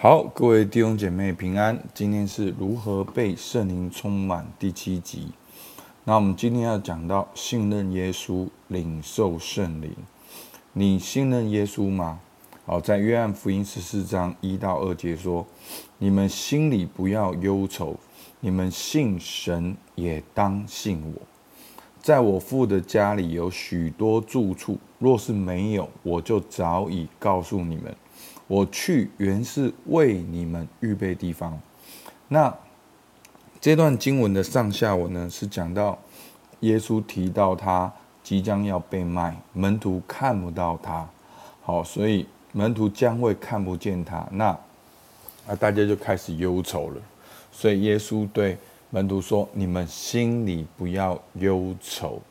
好，各位弟兄姐妹平安。今天是如何被圣灵充满第七集。那我们今天要讲到信任耶稣，领受圣灵。你信任耶稣吗？好，在约翰福音十四章一到二节说：“你们心里不要忧愁，你们信神也当信我。在我父的家里有许多住处，若是没有，我就早已告诉你们。”我去原是为你们预备地方。那这段经文的上下文呢，是讲到耶稣提到他即将要被卖，门徒看不到他，好，所以门徒将会看不见他。那那大家就开始忧愁了。所以耶稣对门徒说：“你们心里不要忧愁。”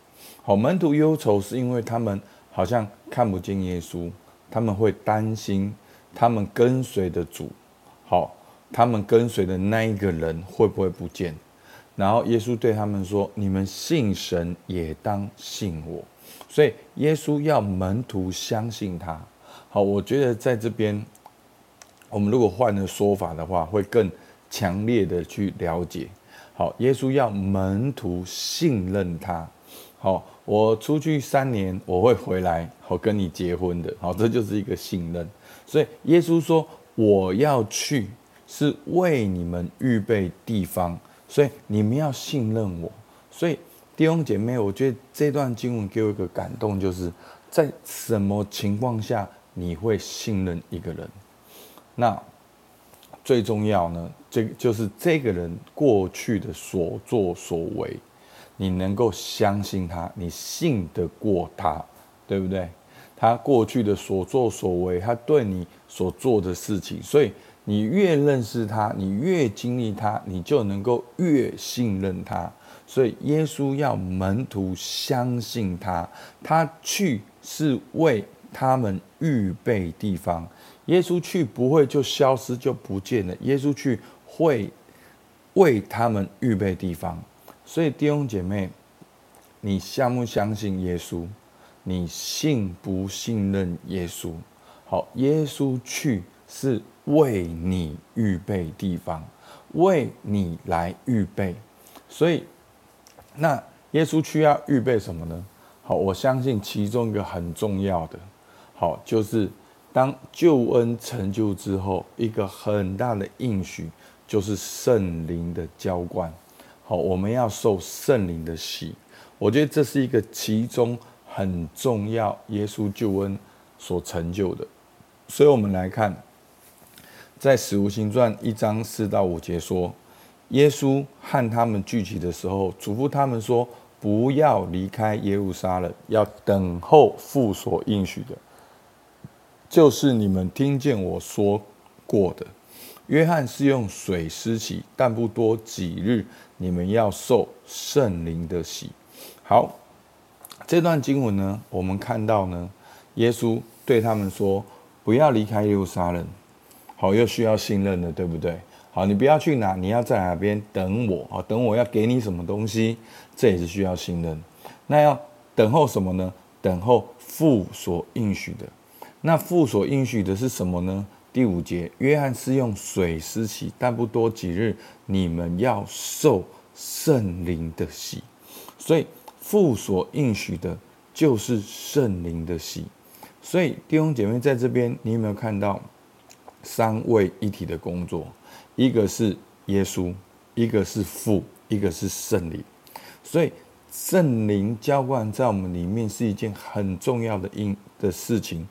好，门徒忧愁是因为他们好像看不见耶稣，他们会担心。他们跟随的主，好，他们跟随的那一个人会不会不见？然后耶稣对他们说：“你们信神，也当信我。”所以耶稣要门徒相信他。好，我觉得在这边，我们如果换了说法的话，会更强烈的去了解。好，耶稣要门徒信任他。好，我出去三年，我会回来，好跟你结婚的。好，这就是一个信任。所以耶稣说：“我要去，是为你们预备地方，所以你们要信任我。”所以弟兄姐妹，我觉得这段经文给我一个感动，就是在什么情况下你会信任一个人？那最重要呢，这就是这个人过去的所作所为，你能够相信他，你信得过他，对不对？他过去的所作所为，他对你所做的事情，所以你越认识他，你越经历他，你就能够越信任他。所以耶稣要门徒相信他，他去是为他们预备地方。耶稣去不会就消失就不见了，耶稣去会为他们预备地方。所以弟兄姐妹，你相不相信耶稣？你信不信任耶稣？好，耶稣去是为你预备地方，为你来预备。所以，那耶稣去要预备什么呢？好，我相信其中一个很重要的，好，就是当救恩成就之后，一个很大的应许就是圣灵的浇灌。好，我们要受圣灵的洗。我觉得这是一个其中。很重要，耶稣救恩所成就的，所以我们来看，在使徒行传一章四到五节说，耶稣和他们聚集的时候，嘱咐他们说，不要离开耶路撒冷，要等候父所应许的，就是你们听见我说过的。约翰是用水施洗，但不多几日，你们要受圣灵的洗。好。这段经文呢，我们看到呢，耶稣对他们说：“不要离开耶路撒冷。”好，又需要信任了，对不对？好，你不要去哪，你要在哪边等我。好，等我要给你什么东西，这也是需要信任。那要等候什么呢？等候父所应许的。那父所应许的是什么呢？第五节，约翰是用水施洗，但不多几日，你们要受圣灵的洗。所以。父所应许的，就是圣灵的洗。所以弟兄姐妹在这边，你有没有看到三位一体的工作？一个是耶稣，一个是父，一个是圣灵。所以圣灵浇灌在我们里面是一件很重要的因的事情。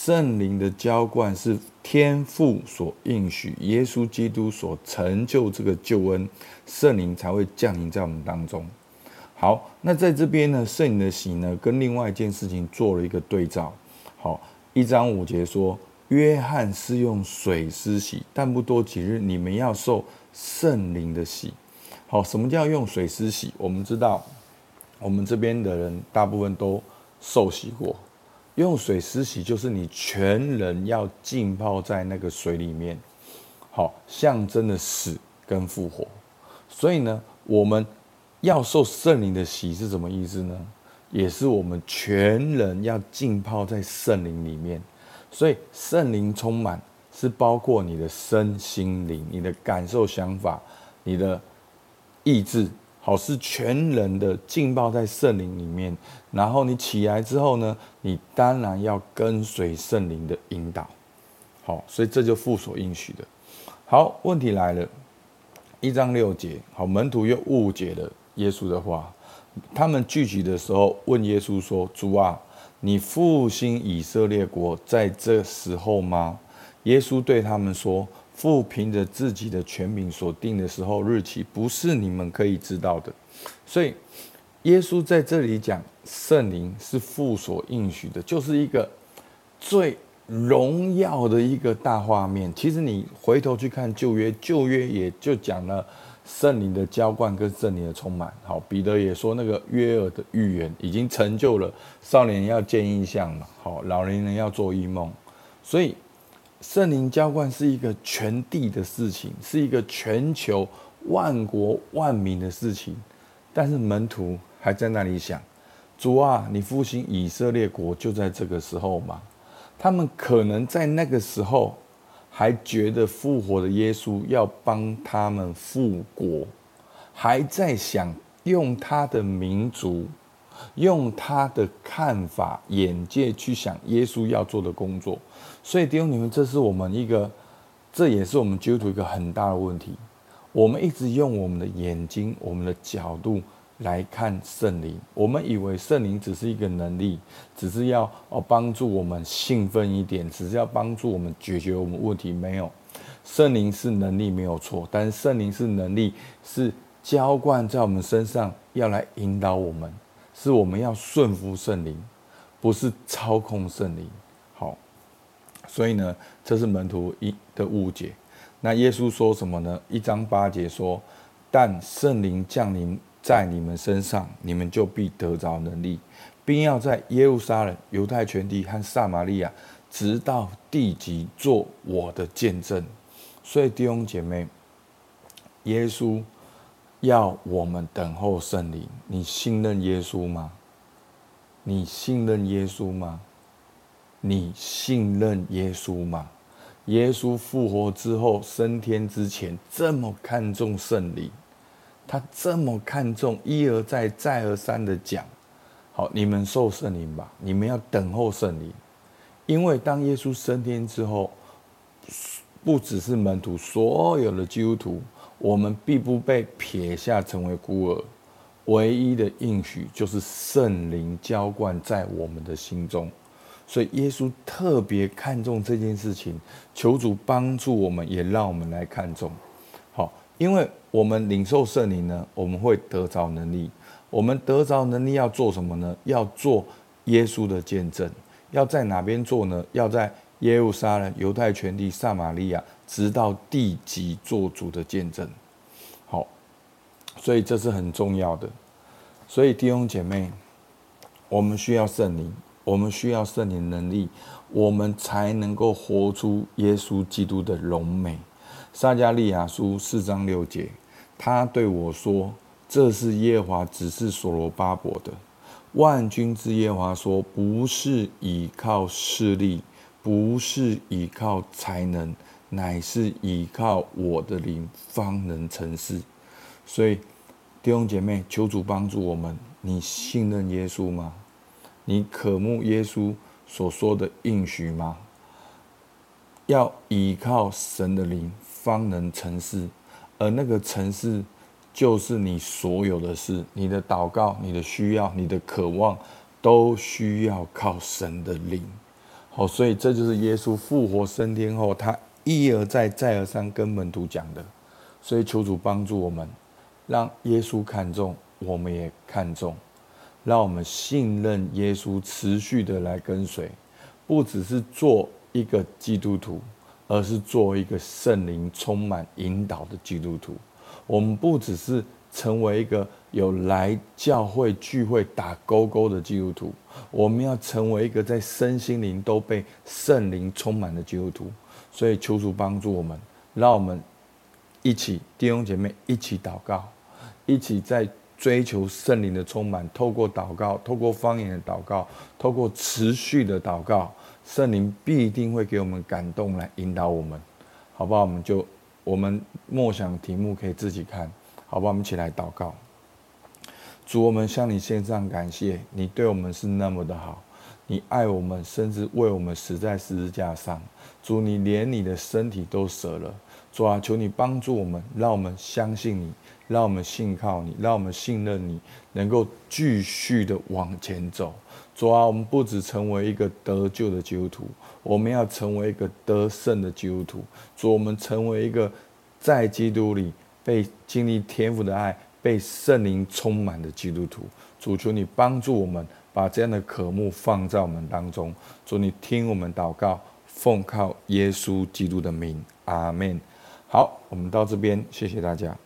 圣灵的浇灌是天父所应许，耶稣基督所成就这个救恩，圣灵才会降临在我们当中。好，那在这边呢，圣灵的洗呢，跟另外一件事情做了一个对照。好，一章五节说，约翰是用水施洗，但不多几日，你们要受圣灵的洗。好，什么叫用水施洗？我们知道，我们这边的人大部分都受洗过。用水施洗就是你全人要浸泡在那个水里面，好，象征的死跟复活。所以呢，我们。要受圣灵的洗是什么意思呢？也是我们全人要浸泡在圣灵里面，所以圣灵充满，是包括你的身心灵、你的感受、想法、你的意志，好，是全人的浸泡在圣灵里面。然后你起来之后呢，你当然要跟随圣灵的引导。好，所以这就附所应许的。好，问题来了，一章六节，好，门徒又误解了耶稣的话。他们聚集的时候问耶稣说：“主啊，你复兴以色列国在这时候吗？”耶稣对他们说：“父凭着自己的权柄所定的时候日期，不是你们可以知道的。”所以，耶稣在这里讲圣灵是父所应许的，就是一个最荣耀的一个大画面。其实你回头去看旧约，旧约也就讲了。圣灵的浇灌跟圣灵的充满，好，彼得也说那个约珥的预言已经成就了。少年要见异象嘛，好，老年人要做异梦，所以圣灵浇灌是一个全地的事情，是一个全球万国万民的事情。但是门徒还在那里想：主啊，你复兴以色列国就在这个时候吗？他们可能在那个时候。还觉得复活的耶稣要帮他们复国，还在想用他的民族、用他的看法、眼界去想耶稣要做的工作。所以弟兄你们，这是我们一个，这也是我们基督徒一个很大的问题。我们一直用我们的眼睛、我们的角度。来看圣灵，我们以为圣灵只是一个能力，只是要哦帮助我们兴奋一点，只是要帮助我们解决我们问题。没有，圣灵是能力没有错，但是圣灵是能力，是浇灌在我们身上，要来引导我们，是我们要顺服圣灵，不是操控圣灵。好，所以呢，这是门徒一的误解。那耶稣说什么呢？一章八节说：“但圣灵降临。”在你们身上，你们就必得着能力，并要在耶路撒冷、犹太全地和撒玛利亚，直到地极，做我的见证。所以弟兄姐妹，耶稣要我们等候圣灵。你信任耶稣吗？你信任耶稣吗？你信任耶稣吗？耶稣复活之后，升天之前，这么看重圣灵。他这么看重，一而再、再而三的讲：“好，你们受圣灵吧，你们要等候圣灵，因为当耶稣升天之后，不只是门徒，所有的基督徒，我们必不被撇下成为孤儿。唯一的应许就是圣灵浇灌在我们的心中，所以耶稣特别看重这件事情，求主帮助我们，也让我们来看重。好，因为。我们领受圣灵呢，我们会得着能力。我们得着能力要做什么呢？要做耶稣的见证。要在哪边做呢？要在耶路撒冷、犹太全地、撒玛利亚，直到地极做主的见证。好，所以这是很重要的。所以弟兄姐妹，我们需要圣灵，我们需要圣灵能力，我们才能够活出耶稣基督的荣美。撒迦利亚书四章六节，他对我说：“这是耶和华指示所罗巴伯的。万军之耶和华说，不是倚靠势力，不是依靠才能，乃是依靠我的灵，方能成事。”所以弟兄姐妹，求主帮助我们。你信任耶稣吗？你渴慕耶稣所说的应许吗？要依靠神的灵。方能成事，而那个成事，就是你所有的事，你的祷告、你的需要、你的渴望，都需要靠神的灵。哦，所以这就是耶稣复活升天后，他一而再、再而三跟门徒讲的。所以求主帮助我们，让耶稣看重，我们也看重，让我们信任耶稣，持续的来跟随，不只是做一个基督徒。而是做一个圣灵充满引导的基督徒。我们不只是成为一个有来教会聚会打勾勾的基督徒，我们要成为一个在身心灵都被圣灵充满的基督徒。所以求主帮助我们，让我们一起弟兄姐妹一起祷告，一起在追求圣灵的充满，透过祷告，透过方言的祷告，透过持续的祷告。圣灵必定会给我们感动来引导我们，好不好？我们就我们默想题目可以自己看，好不好？我们一起来祷告。主，我们向你献上感谢，你对我们是那么的好，你爱我们，甚至为我们死在十字架上。主，你连你的身体都舍了。主啊，求你帮助我们，让我们相信你，让我们信靠你，让我们信任你，能够继续的往前走。主啊，我们不只成为一个得救的基督徒，我们要成为一个得胜的基督徒。主，我们成为一个在基督里被经历天父的爱。被圣灵充满的基督徒，主求你帮助我们，把这样的渴慕放在我们当中。主，你听我们祷告，奉靠耶稣基督的名，阿门。好，我们到这边，谢谢大家。